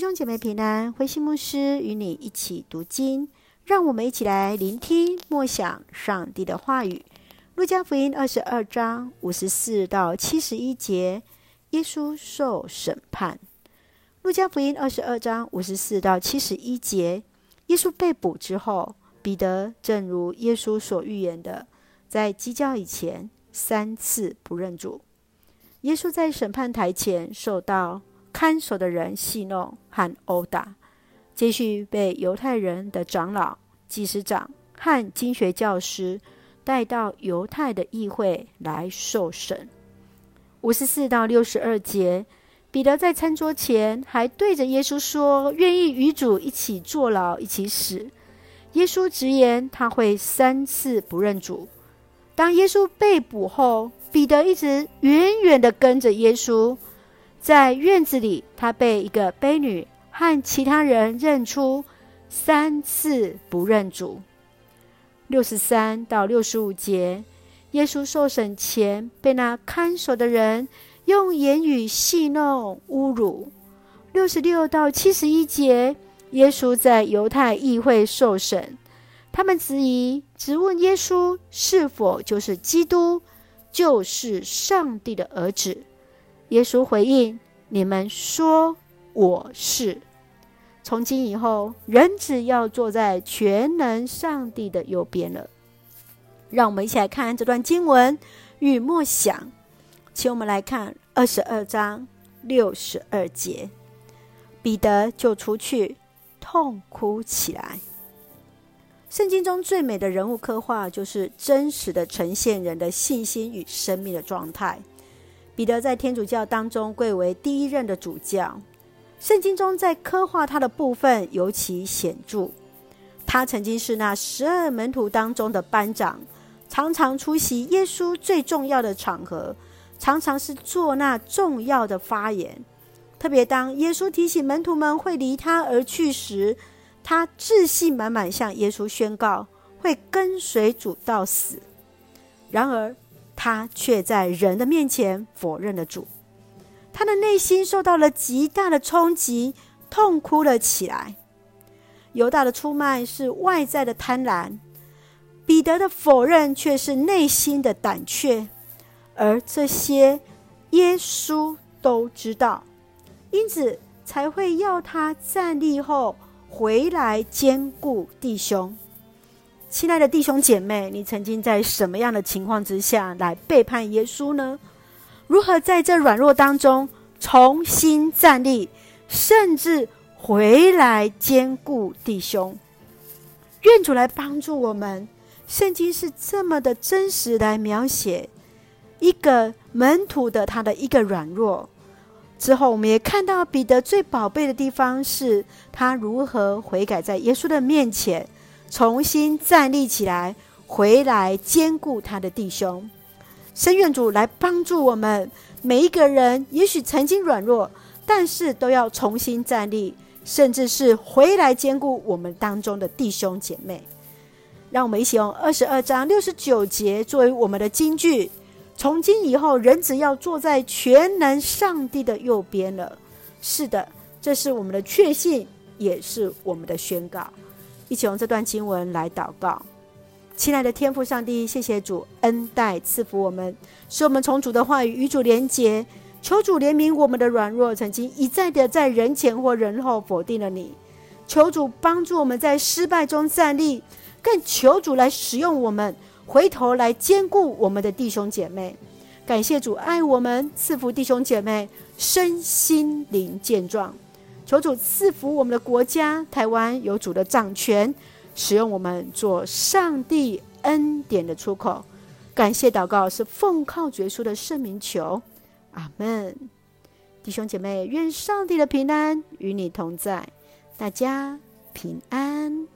兄姐妹平安，慧馨牧师与你一起读经，让我们一起来聆听默想上帝的话语。路加福音二十二章五十四到七十一节，耶稣受审判。路加福音二十二章五十四到七十一节，耶稣被捕之后，彼得正如耶稣所预言的，在鸡叫以前三次不认主。耶稣在审判台前受到看守的人戏弄和殴打，接续被犹太人的长老、祭司长和经学教师带到犹太的议会来受审。五十四到六十二节，彼得在餐桌前还对着耶稣说：“愿意与主一起坐牢，一起死。”耶稣直言他会三次不认主。当耶稣被捕后，彼得一直远远地跟着耶稣。在院子里，他被一个婢女和其他人认出，三次不认主。六十三到六十五节，耶稣受审前被那看守的人用言语戏弄、侮辱。六十六到七十一节，耶稣在犹太议会受审，他们质疑、质问耶稣是否就是基督，就是上帝的儿子。耶稣回应：“你们说我是。从今以后，人只要坐在全能上帝的右边了。”让我们一起来看这段经文与默想。请我们来看二十二章六十二节，彼得就出去痛哭起来。圣经中最美的人物刻画，就是真实的呈现人的信心与生命的状态。彼得在天主教当中贵为第一任的主教，圣经中在刻画他的部分尤其显著。他曾经是那十二门徒当中的班长，常常出席耶稣最重要的场合，常常是做那重要的发言。特别当耶稣提醒门徒们会离他而去时，他自信满满向耶稣宣告会跟随主到死。然而，他却在人的面前否认了主，他的内心受到了极大的冲击，痛哭了起来。犹大的出卖是外在的贪婪，彼得的否认却是内心的胆怯，而这些耶稣都知道，因此才会要他站立后回来坚固弟兄。亲爱的弟兄姐妹，你曾经在什么样的情况之下来背叛耶稣呢？如何在这软弱当中重新站立，甚至回来坚固弟兄？愿主来帮助我们。圣经是这么的真实来描写一个门徒的他的一个软弱。之后，我们也看到彼得最宝贝的地方是他如何悔改在耶稣的面前。重新站立起来，回来坚固他的弟兄。深愿主来帮助我们每一个人。也许曾经软弱，但是都要重新站立，甚至是回来坚固我们当中的弟兄姐妹。让我们一起用二十二章六十九节作为我们的金句。从今以后，人只要坐在全能上帝的右边了。是的，这是我们的确信，也是我们的宣告。一起用这段经文来祷告，亲爱的天父上帝，谢谢主恩待赐福我们，使我们从主的话语与主连结。求主怜悯我们的软弱，曾经一再的在人前或人后否定了你。求主帮助我们在失败中站立，更求主来使用我们，回头来坚固我们的弟兄姐妹。感谢主爱我们，赐福弟兄姐妹身心灵健壮。求主赐福我们的国家，台湾有主的掌权，使用我们做上帝恩典的出口。感谢祷告是奉靠主耶稣的圣名求，阿门。弟兄姐妹，愿上帝的平安与你同在，大家平安。